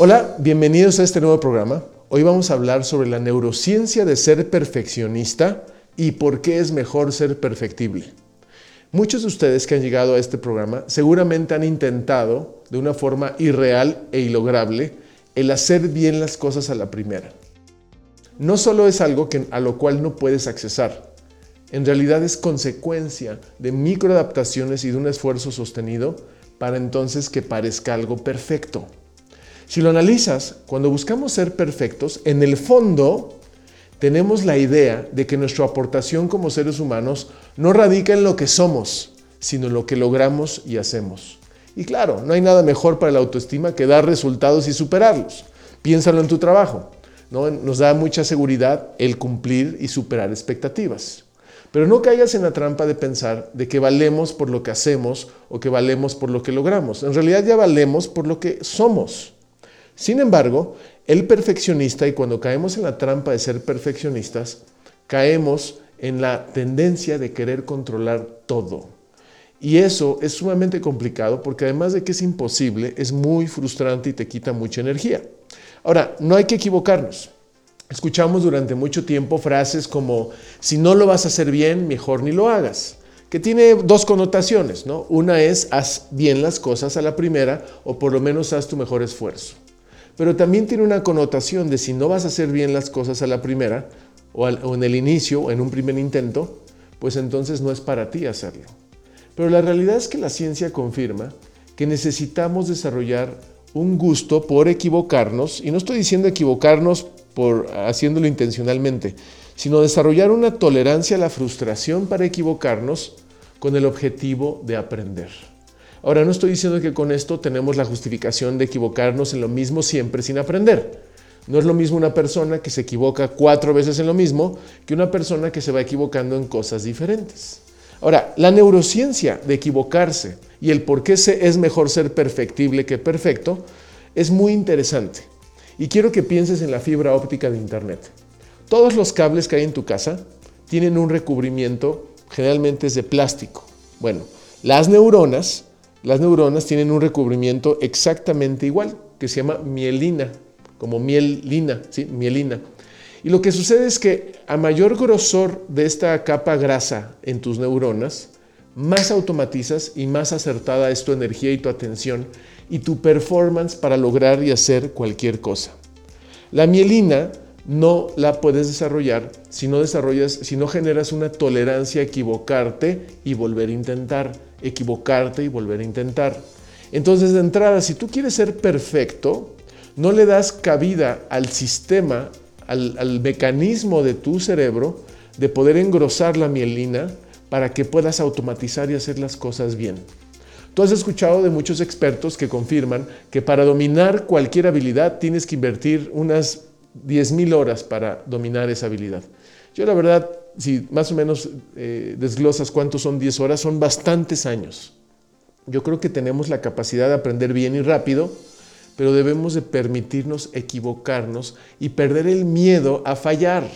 Hola, bienvenidos a este nuevo programa. Hoy vamos a hablar sobre la neurociencia de ser perfeccionista y por qué es mejor ser perfectible. Muchos de ustedes que han llegado a este programa seguramente han intentado de una forma irreal e ilograble el hacer bien las cosas a la primera. No solo es algo que, a lo cual no puedes accesar, en realidad es consecuencia de microadaptaciones y de un esfuerzo sostenido para entonces que parezca algo perfecto. Si lo analizas, cuando buscamos ser perfectos, en el fondo tenemos la idea de que nuestra aportación como seres humanos no radica en lo que somos, sino en lo que logramos y hacemos. Y claro, no hay nada mejor para la autoestima que dar resultados y superarlos. Piénsalo en tu trabajo. ¿no? Nos da mucha seguridad el cumplir y superar expectativas. Pero no caigas en la trampa de pensar de que valemos por lo que hacemos o que valemos por lo que logramos. En realidad ya valemos por lo que somos. Sin embargo, el perfeccionista, y cuando caemos en la trampa de ser perfeccionistas, caemos en la tendencia de querer controlar todo. Y eso es sumamente complicado porque además de que es imposible, es muy frustrante y te quita mucha energía. Ahora, no hay que equivocarnos. Escuchamos durante mucho tiempo frases como, si no lo vas a hacer bien, mejor ni lo hagas, que tiene dos connotaciones, ¿no? Una es, haz bien las cosas a la primera o por lo menos haz tu mejor esfuerzo pero también tiene una connotación de si no vas a hacer bien las cosas a la primera, o, en el inicio, o en un primer intento, pues entonces no es para ti hacerlo. Pero la realidad es que la ciencia confirma que necesitamos desarrollar un gusto por equivocarnos, y no estoy diciendo equivocarnos por haciéndolo intencionalmente, sino desarrollar una tolerancia a la frustración para equivocarnos con el objetivo de aprender. Ahora, no estoy diciendo que con esto tenemos la justificación de equivocarnos en lo mismo siempre sin aprender. No es lo mismo una persona que se equivoca cuatro veces en lo mismo que una persona que se va equivocando en cosas diferentes. Ahora, la neurociencia de equivocarse y el por qué es mejor ser perfectible que perfecto es muy interesante. Y quiero que pienses en la fibra óptica de Internet. Todos los cables que hay en tu casa tienen un recubrimiento, generalmente es de plástico. Bueno, las neuronas las neuronas tienen un recubrimiento exactamente igual, que se llama mielina, como mielina, mielina. Y lo que sucede es que a mayor grosor de esta capa grasa en tus neuronas, más automatizas y más acertada es tu energía y tu atención y tu performance para lograr y hacer cualquier cosa. La mielina no la puedes desarrollar si no desarrollas, si no generas una tolerancia a equivocarte y volver a intentar equivocarte y volver a intentar. Entonces, de entrada, si tú quieres ser perfecto, no le das cabida al sistema, al, mecanismo de tu cerebro de poder engrosar la mielina para que puedas automatizar y hacer las cosas bien. Tú has escuchado de muchos expertos que confirman que para dominar cualquier habilidad tienes que invertir unas 10.000 horas para dominar esa habilidad. Yo la verdad si más o menos eh, desglosas cuántos son 10 horas, son bastantes años. Yo creo que tenemos la capacidad de aprender bien y rápido, pero debemos de permitirnos equivocarnos y perder el miedo a fallar.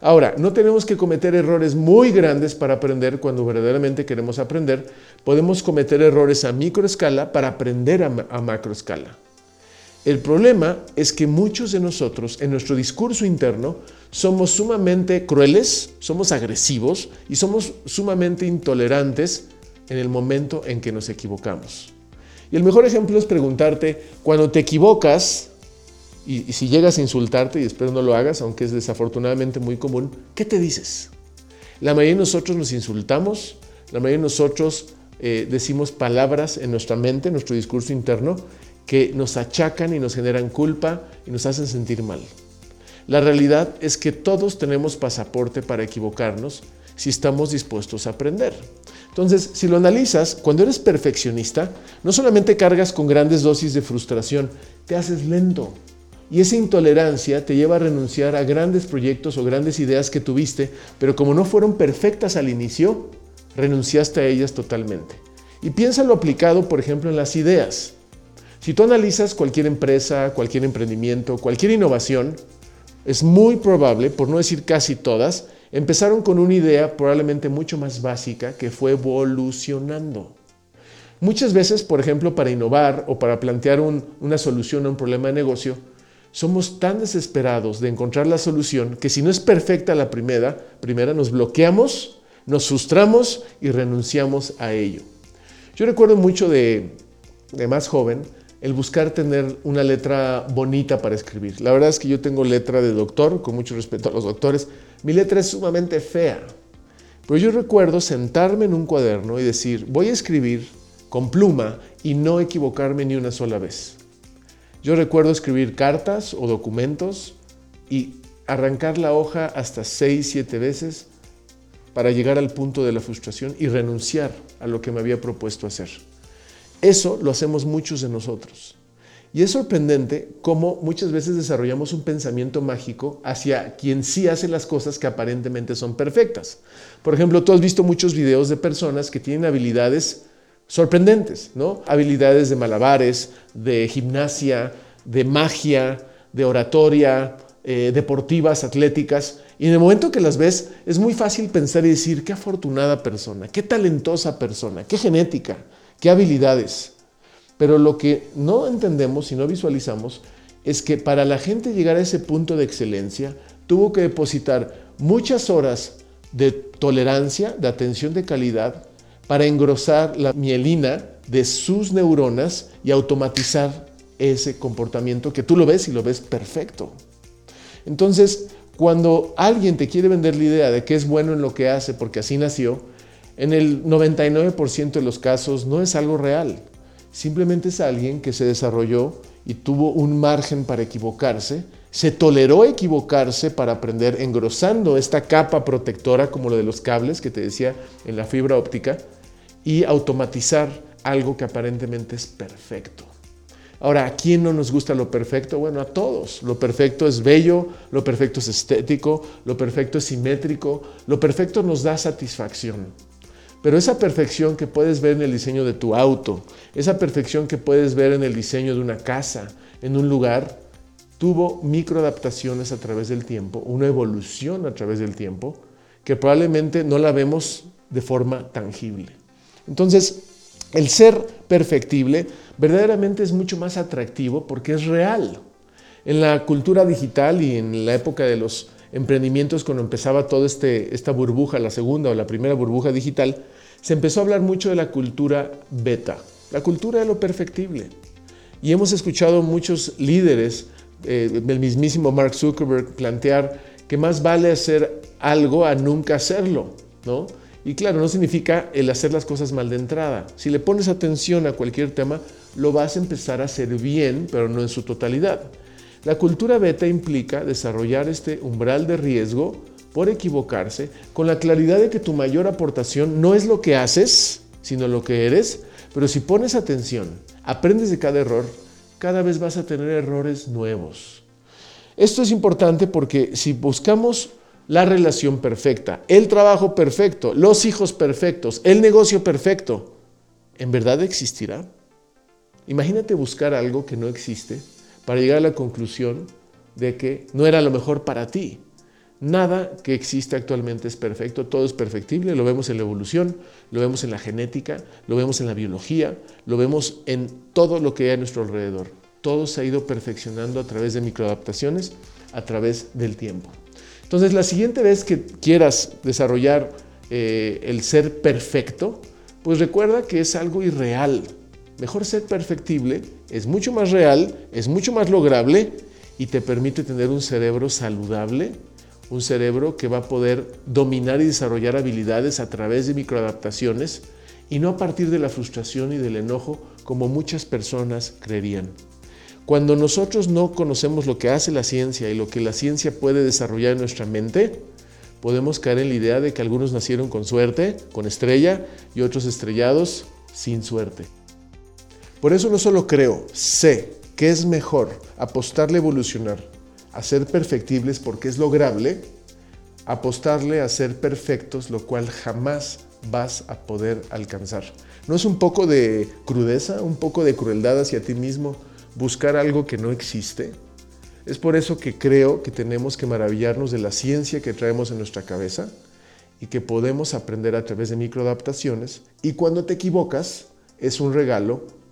Ahora, no tenemos que cometer errores muy grandes para aprender cuando verdaderamente queremos aprender. Podemos cometer errores a microescala para aprender a, a macroescala. El problema es que muchos de nosotros en nuestro discurso interno somos sumamente crueles, somos agresivos y somos sumamente intolerantes en el momento en que nos equivocamos. Y el mejor ejemplo es preguntarte, cuando te equivocas, y, si llegas a insultarte, y espero no lo hagas, aunque es desafortunadamente muy común, ¿qué te dices? La mayoría de nosotros nos insultamos, la mayoría de nosotros eh, decimos palabras en nuestra mente, en nuestro discurso interno, que nos achacan y nos generan culpa y nos hacen sentir mal. La realidad es que todos tenemos pasaporte para equivocarnos si estamos dispuestos a aprender. Entonces, si lo analizas, cuando eres perfeccionista, no solamente cargas con grandes dosis de frustración, te haces lento. Y esa intolerancia te lleva a renunciar a grandes proyectos o grandes ideas que tuviste, pero como no fueron perfectas al inicio, renunciaste a ellas totalmente. Y piénsalo aplicado, por ejemplo, en las ideas. Si tú analizas cualquier empresa, cualquier emprendimiento, cualquier innovación, es muy probable, por no decir casi todas, empezaron con una idea probablemente mucho más básica que fue evolucionando. Muchas veces, por ejemplo, para innovar o para plantear una solución a un problema de negocio, somos tan desesperados de encontrar la solución que si no es perfecta la primera, primera nos bloqueamos, nos frustramos y renunciamos a ello. Yo recuerdo mucho de, de más joven el buscar tener una letra bonita para escribir. La verdad es que yo tengo letra de doctor, con mucho respeto a los doctores. Mi letra es sumamente fea. Pero yo recuerdo sentarme en un cuaderno y decir, voy a escribir con pluma y no equivocarme ni una sola vez. Yo recuerdo escribir cartas o documentos y arrancar la hoja hasta seis, siete veces para llegar al punto de la frustración y renunciar a lo que me había propuesto hacer. Eso lo hacemos muchos de nosotros. Y es sorprendente cómo muchas veces desarrollamos un pensamiento mágico hacia quien sí hace las cosas que aparentemente son perfectas. Por ejemplo, tú has visto muchos videos de personas que tienen habilidades sorprendentes, ¿no? Habilidades de malabares, de gimnasia, de magia, de oratoria, eh, deportivas, atléticas. Y en el momento que las ves, es muy fácil pensar y decir, qué afortunada persona, qué talentosa persona, qué genética qué habilidades. Pero lo que no entendemos y no visualizamos es que para la gente llegar a ese punto de excelencia, tuvo que depositar muchas horas de tolerancia, de atención de calidad, para engrosar la mielina de sus neuronas y automatizar ese comportamiento que tú lo ves y lo ves perfecto. Entonces, cuando alguien te quiere vender la idea de que es bueno en lo que hace porque así nació, en el 99% de los casos no es algo real. Simplemente es alguien que se desarrolló y tuvo un margen para equivocarse, se toleró equivocarse para aprender engrosando esta capa protectora como lo de los cables que te decía en la fibra óptica y automatizar algo que aparentemente es perfecto. Ahora, ¿a quién no nos gusta lo perfecto? Bueno, a todos. Lo perfecto es bello, lo perfecto es estético, lo perfecto es simétrico, lo perfecto nos da satisfacción. Pero esa perfección que puedes ver en el diseño de tu auto, esa perfección que puedes ver en el diseño de una casa, en un lugar, tuvo microadaptaciones a través del tiempo, una evolución a través del tiempo, que probablemente no la vemos de forma tangible. Entonces, el ser perfectible verdaderamente es mucho más atractivo porque es real. En la cultura digital y en la época de los emprendimientos, cuando empezaba toda este, esta burbuja, la segunda o la primera burbuja digital, se empezó a hablar mucho de la cultura beta, la cultura de lo perfectible. Y hemos escuchado muchos líderes, eh, el mismísimo Mark Zuckerberg, plantear que más vale hacer algo a nunca hacerlo, ¿no? Y claro, no significa el hacer las cosas mal de entrada. Si le pones atención a cualquier tema, lo vas a empezar a hacer bien, pero no en su totalidad. La cultura beta implica desarrollar este umbral de riesgo por equivocarse con la claridad de que tu mayor aportación no es lo que haces, sino lo que eres, pero si pones atención, aprendes de cada error, cada vez vas a tener errores nuevos. Esto es importante porque si buscamos la relación perfecta, el trabajo perfecto, los hijos perfectos, el negocio perfecto, ¿en verdad existirá? Imagínate buscar algo que no existe para llegar a la conclusión de que no era lo mejor para ti. Nada que existe actualmente es perfecto, todo es perfectible, lo vemos en la evolución, lo vemos en la genética, lo vemos en la biología, lo vemos en todo lo que hay a nuestro alrededor. Todo se ha ido perfeccionando a través de microadaptaciones, a través del tiempo. Entonces, la siguiente vez que quieras desarrollar eh, el ser perfecto, pues recuerda que es algo irreal, Mejor ser perfectible, es mucho más real, es mucho más lograble y te permite tener un cerebro saludable, un cerebro que va a poder dominar y desarrollar habilidades a través de microadaptaciones y no a partir de la frustración y del enojo como muchas personas creerían. Cuando nosotros no conocemos lo que hace la ciencia y lo que la ciencia puede desarrollar en nuestra mente, podemos caer en la idea de que algunos nacieron con suerte, con estrella, y otros estrellados sin suerte. Por eso no solo creo, sé que es mejor apostarle a evolucionar, a ser perfectibles porque es lograble, apostarle a ser perfectos, lo cual jamás vas a poder alcanzar. ¿No es un poco de crudeza, un poco de crueldad hacia ti mismo buscar algo que no existe? Es por eso que creo que tenemos que maravillarnos de la ciencia que traemos en nuestra cabeza y que podemos aprender a través de microadaptaciones y cuando te equivocas es un regalo